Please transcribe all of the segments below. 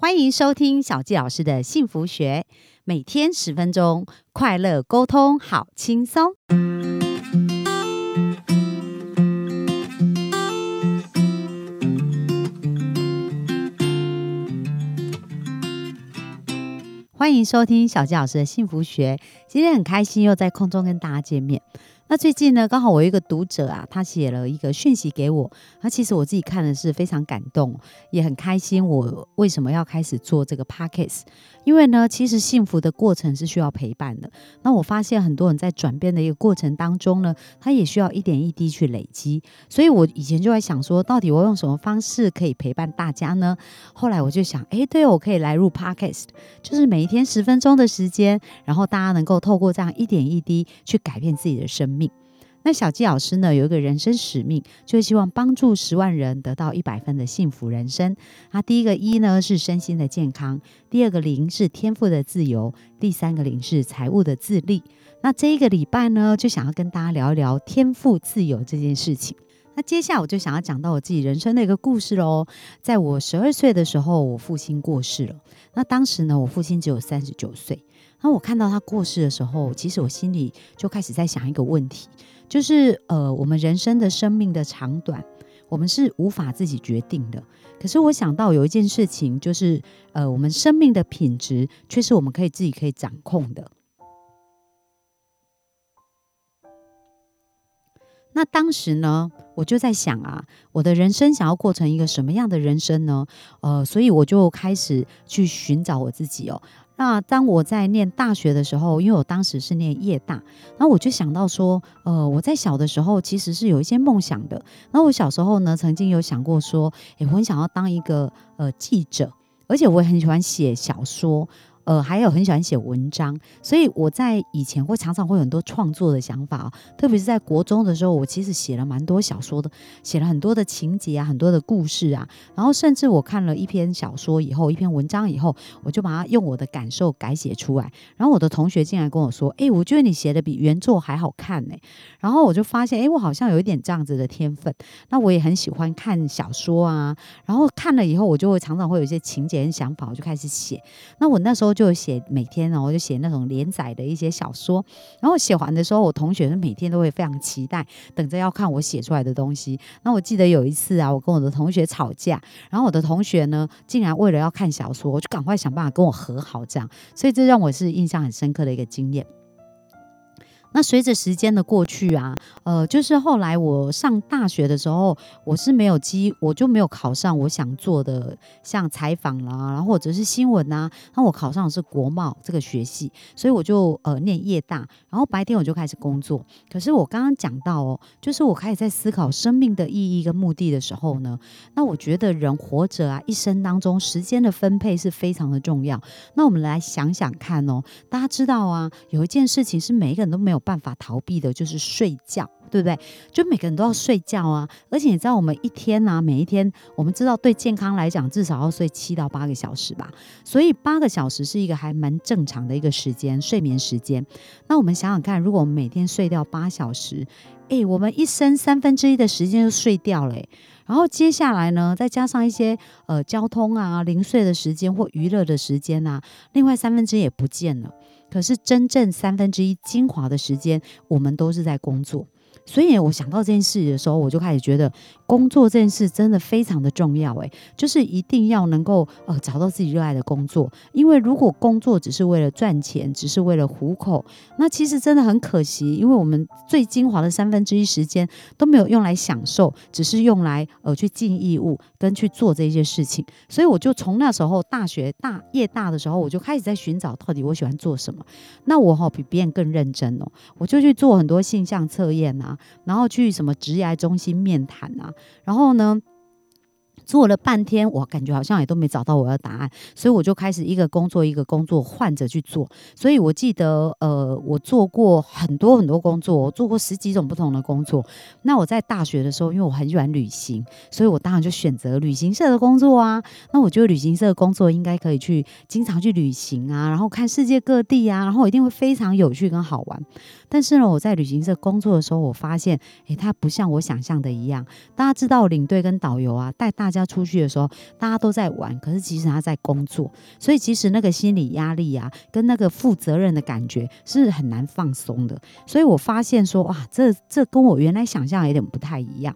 欢迎收听小纪老师的幸福学，每天十分钟，快乐沟通，好轻松。欢迎收听小纪老师的幸福学，今天很开心又在空中跟大家见面。那最近呢，刚好我一个读者啊，他写了一个讯息给我。那其实我自己看的是非常感动，也很开心。我为什么要开始做这个 podcast？因为呢，其实幸福的过程是需要陪伴的。那我发现很多人在转变的一个过程当中呢，他也需要一点一滴去累积。所以我以前就在想说，到底我用什么方式可以陪伴大家呢？后来我就想，哎，对，我可以来入 podcast，就是每一天十分钟的时间，然后大家能够透过这样一点一滴去改变自己的生。那小纪老师呢，有一个人生使命，就是希望帮助十万人得到一百分的幸福人生。那第一个一呢是身心的健康，第二个零是天赋的自由，第三个零是财务的自立。那这一个礼拜呢，就想要跟大家聊一聊天赋自由这件事情。那接下来我就想要讲到我自己人生的一个故事喽。在我十二岁的时候，我父亲过世了。那当时呢，我父亲只有三十九岁。那我看到他过世的时候，其实我心里就开始在想一个问题，就是呃，我们人生的生命的长短，我们是无法自己决定的。可是我想到有一件事情，就是呃，我们生命的品质却是我们可以自己可以掌控的。那当时呢，我就在想啊，我的人生想要过成一个什么样的人生呢？呃，所以我就开始去寻找我自己哦。那当我在念大学的时候，因为我当时是念夜大，那我就想到说，呃，我在小的时候其实是有一些梦想的。那我小时候呢，曾经有想过说，诶，我很想要当一个呃记者，而且我也很喜欢写小说。呃，还有很喜欢写文章，所以我在以前会常常会有很多创作的想法啊，特别是在国中的时候，我其实写了蛮多小说的，写了很多的情节啊，很多的故事啊，然后甚至我看了一篇小说以后，一篇文章以后，我就把它用我的感受改写出来，然后我的同学进来跟我说，哎，我觉得你写的比原作还好看呢，然后我就发现，哎，我好像有一点这样子的天分，那我也很喜欢看小说啊，然后看了以后，我就会常常会有一些情节跟想法，我就开始写，那我那时候。就写每天哦，我就写那种连载的一些小说，然后写完的时候，我同学每天都会非常期待，等着要看我写出来的东西。那我记得有一次啊，我跟我的同学吵架，然后我的同学呢，竟然为了要看小说，我就赶快想办法跟我和好，这样，所以这让我是印象很深刻的一个经验。那随着时间的过去啊，呃，就是后来我上大学的时候，我是没有机，我就没有考上我想做的，像采访啦，然后或者是新闻呐。那我考上的是国贸这个学系，所以我就呃念夜大，然后白天我就开始工作。可是我刚刚讲到哦，就是我开始在思考生命的意义跟目的的时候呢，那我觉得人活着啊，一生当中时间的分配是非常的重要。那我们来想想看哦，大家知道啊，有一件事情是每一个人都没有。办法逃避的就是睡觉，对不对？就每个人都要睡觉啊！而且你知道，我们一天呢，每一天，我们知道对健康来讲，至少要睡七到八个小时吧。所以八个小时是一个还蛮正常的一个时间，睡眠时间。那我们想想看，如果我们每天睡掉八小时，诶，我们一生三分之一的时间就睡掉了。然后接下来呢，再加上一些呃交通啊、零碎的时间或娱乐的时间啊，另外三分之一也不见了。可是真正三分之一精华的时间，我们都是在工作。所以我想到这件事的时候，我就开始觉得工作这件事真的非常的重要。诶，就是一定要能够呃找到自己热爱的工作。因为如果工作只是为了赚钱，只是为了糊口，那其实真的很可惜。因为我们最精华的三分之一时间都没有用来享受，只是用来呃去尽义务跟去做这些事情。所以我就从那时候大学大业大的时候，我就开始在寻找到底我喜欢做什么。那我哈比别人更认真哦，我就去做很多性向测验啊。然后去什么职业中心面谈啊，然后呢？做了半天，我感觉好像也都没找到我的答案，所以我就开始一个工作一个工作换着去做。所以我记得，呃，我做过很多很多工作，我做过十几种不同的工作。那我在大学的时候，因为我很喜欢旅行，所以我当然就选择旅行社的工作啊。那我觉得旅行社的工作应该可以去经常去旅行啊，然后看世界各地啊，然后一定会非常有趣跟好玩。但是呢，我在旅行社工作的时候，我发现，诶，它不像我想象的一样。大家知道领队跟导游啊，带大家。家出去的时候，大家都在玩，可是其实他在工作，所以其实那个心理压力啊，跟那个负责任的感觉是很难放松的。所以我发现说，哇，这这跟我原来想象有点不太一样。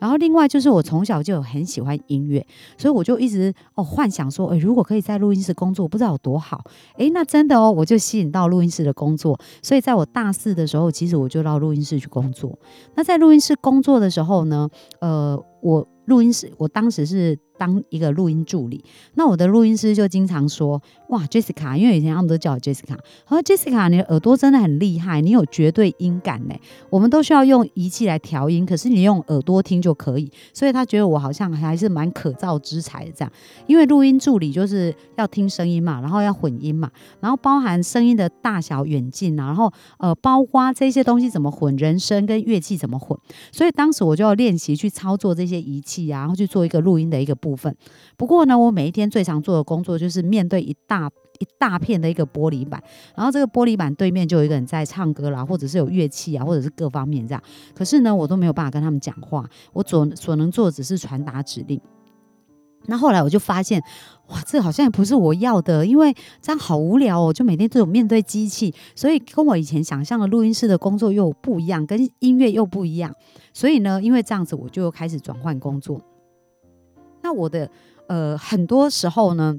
然后另外就是我从小就有很喜欢音乐，所以我就一直哦幻想说，诶，如果可以在录音室工作，不知道有多好。诶，那真的哦，我就吸引到录音室的工作。所以在我大四的时候，其实我就到录音室去工作。那在录音室工作的时候呢，呃，我录音室我当时是。当一个录音助理，那我的录音师就经常说：“哇，Jessica，因为以前他们都叫我 Jessica，他说 Jessica，你的耳朵真的很厉害，你有绝对音感呢。我们都需要用仪器来调音，可是你用耳朵听就可以。所以他觉得我好像还是蛮可造之材的这样。因为录音助理就是要听声音嘛，然后要混音嘛，然后包含声音的大小远近啊，然后呃，包括这些东西怎么混，人声跟乐器怎么混。所以当时我就要练习去操作这些仪器啊，然后去做一个录音的一个。”部分，不过呢，我每一天最常做的工作就是面对一大一大片的一个玻璃板，然后这个玻璃板对面就有一个人在唱歌啦，或者是有乐器啊，或者是各方面这样。可是呢，我都没有办法跟他们讲话，我所所能做的只是传达指令。那后来我就发现，哇，这好像也不是我要的，因为这样好无聊哦，就每天都有面对机器，所以跟我以前想象的录音室的工作又不一样，跟音乐又不一样。所以呢，因为这样子，我就开始转换工作。那我的呃，很多时候呢，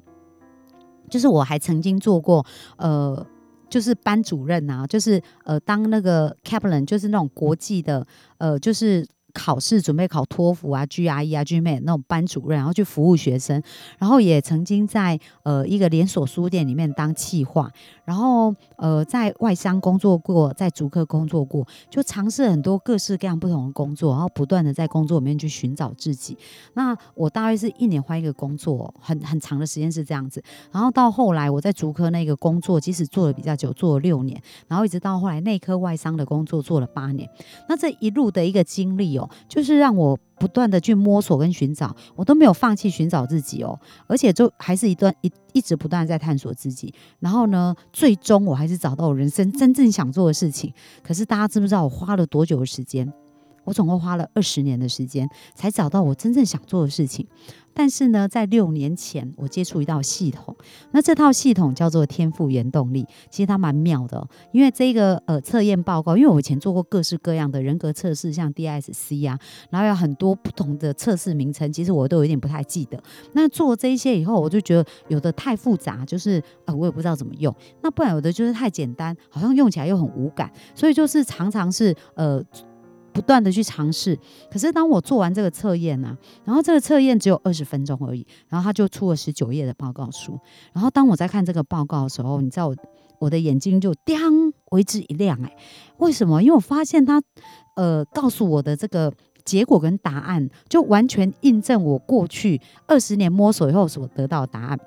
就是我还曾经做过呃，就是班主任啊，就是呃，当那个 caplan，就是那种国际的呃，就是。考试准备考托福啊、GRE 啊、，GMA 那种班主任，然后去服务学生，然后也曾经在呃一个连锁书店里面当企划，然后呃在外商工作过，在逐客工作过，就尝试很多各式各样不同的工作，然后不断的在工作里面去寻找自己。那我大约是一年换一个工作，很很长的时间是这样子。然后到后来我在逐客那个工作，即使做的比较久，做了六年，然后一直到后来内科外商的工作做了八年。那这一路的一个经历哦。就是让我不断的去摸索跟寻找，我都没有放弃寻找自己哦，而且就还是一段一一直不断在探索自己。然后呢，最终我还是找到我人生真正想做的事情。可是大家知不知道我花了多久的时间？我总共花了二十年的时间，才找到我真正想做的事情。但是呢，在六年前，我接触一套系统，那这套系统叫做天赋原动力。其实它蛮妙的，因为这个呃测验报告，因为我以前做过各式各样的人格测试，像 DSC 啊，然后有很多不同的测试名称，其实我都有点不太记得。那做这些以后，我就觉得有的太复杂，就是呃我也不知道怎么用；那不然有的就是太简单，好像用起来又很无感，所以就是常常是呃。不断的去尝试，可是当我做完这个测验呢，然后这个测验只有二十分钟而已，然后他就出了十九页的报告书，然后当我在看这个报告的时候，你知道我我的眼睛就当为之一亮，哎，为什么？因为我发现他呃告诉我的这个结果跟答案，就完全印证我过去二十年摸索以后所得到的答案。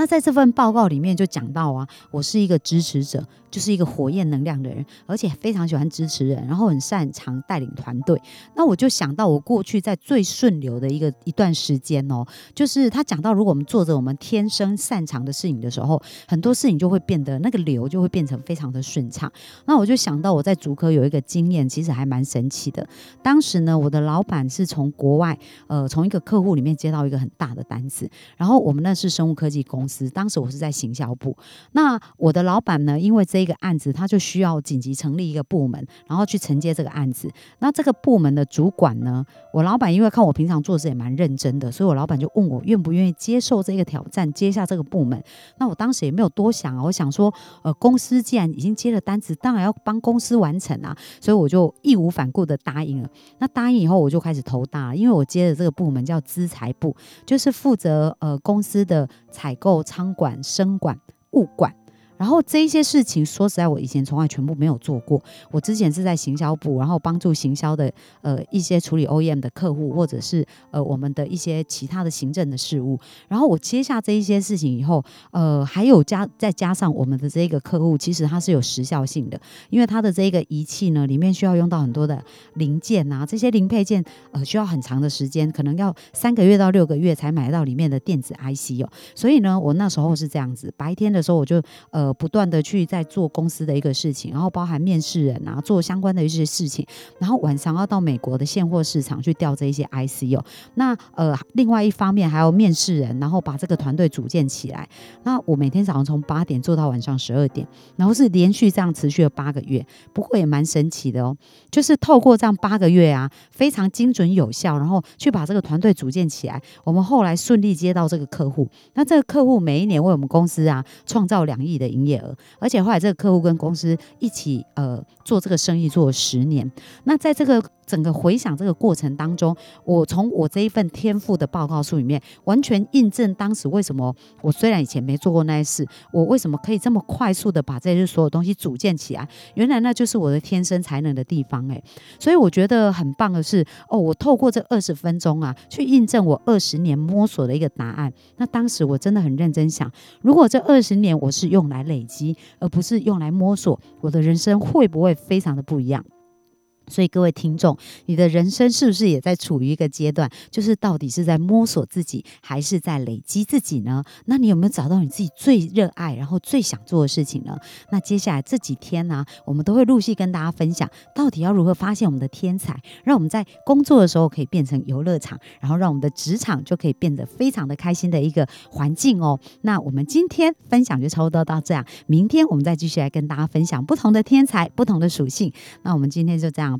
那在这份报告里面就讲到啊，我是一个支持者，就是一个火焰能量的人，而且非常喜欢支持人，然后很擅长带领团队。那我就想到我过去在最顺流的一个一段时间哦，就是他讲到，如果我们做着我们天生擅长的事情的时候，很多事情就会变得那个流就会变成非常的顺畅。那我就想到我在竹科有一个经验，其实还蛮神奇的。当时呢，我的老板是从国外呃从一个客户里面接到一个很大的单子，然后我们那是生物科技公。当时我是在行销部，那我的老板呢，因为这个案子，他就需要紧急成立一个部门，然后去承接这个案子。那这个部门的主管呢，我老板因为看我平常做事也蛮认真的，所以我老板就问我愿不愿意接受这个挑战，接下这个部门。那我当时也没有多想啊，我想说，呃，公司既然已经接了单子，当然要帮公司完成啊，所以我就义无反顾的答应了。那答应以后，我就开始头大了，因为我接的这个部门叫资财部，就是负责呃公司的采购。仓管、生管、物管。然后这一些事情，说实在，我以前从来全部没有做过。我之前是在行销部，然后帮助行销的呃一些处理 OEM 的客户，或者是呃我们的一些其他的行政的事务。然后我接下这一些事情以后，呃，还有加再加上我们的这个客户，其实它是有时效性的，因为它的这个仪器呢，里面需要用到很多的零件啊，这些零配件呃需要很长的时间，可能要三个月到六个月才买到里面的电子 IC 哦。所以呢，我那时候是这样子，白天的时候我就呃。不断的去在做公司的一个事情，然后包含面试人啊，做相关的一些事情，然后晚上要到美国的现货市场去调这一些 IC 哦。那呃，另外一方面还要面试人，然后把这个团队组建起来。那我每天早上从八点做到晚上十二点，然后是连续这样持续了八个月，不过也蛮神奇的哦。就是透过这样八个月啊，非常精准有效，然后去把这个团队组建起来。我们后来顺利接到这个客户，那这个客户每一年为我们公司啊创造两亿的营营业额，而且后来这个客户跟公司一起呃做这个生意做了十年。那在这个整个回想这个过程当中，我从我这一份天赋的报告书里面，完全印证当时为什么我虽然以前没做过那些事，我为什么可以这么快速的把这些所有东西组建起来？原来那就是我的天生才能的地方诶。所以我觉得很棒的是，哦，我透过这二十分钟啊，去印证我二十年摸索的一个答案。那当时我真的很认真想，如果这二十年我是用来累积，而不是用来摸索，我的人生会不会非常的不一样？所以各位听众，你的人生是不是也在处于一个阶段，就是到底是在摸索自己，还是在累积自己呢？那你有没有找到你自己最热爱，然后最想做的事情呢？那接下来这几天呢，我们都会陆续跟大家分享，到底要如何发现我们的天才，让我们在工作的时候可以变成游乐场，然后让我们的职场就可以变得非常的开心的一个环境哦。那我们今天分享就差不多到这样，明天我们再继续来跟大家分享不同的天才，不同的属性。那我们今天就这样。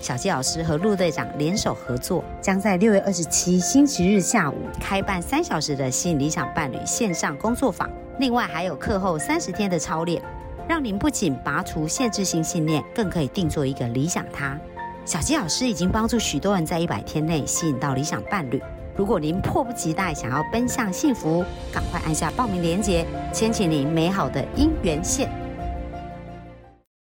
小纪老师和陆队长联手合作，将在六月二十七星期日下午开办三小时的吸引理想伴侣线上工作坊。另外还有课后三十天的操练，让您不仅拔除限制性信念，更可以定做一个理想他。小纪老师已经帮助许多人在一百天内吸引到理想伴侣。如果您迫不及待想要奔向幸福，赶快按下报名链接，牵起您美好的姻缘线。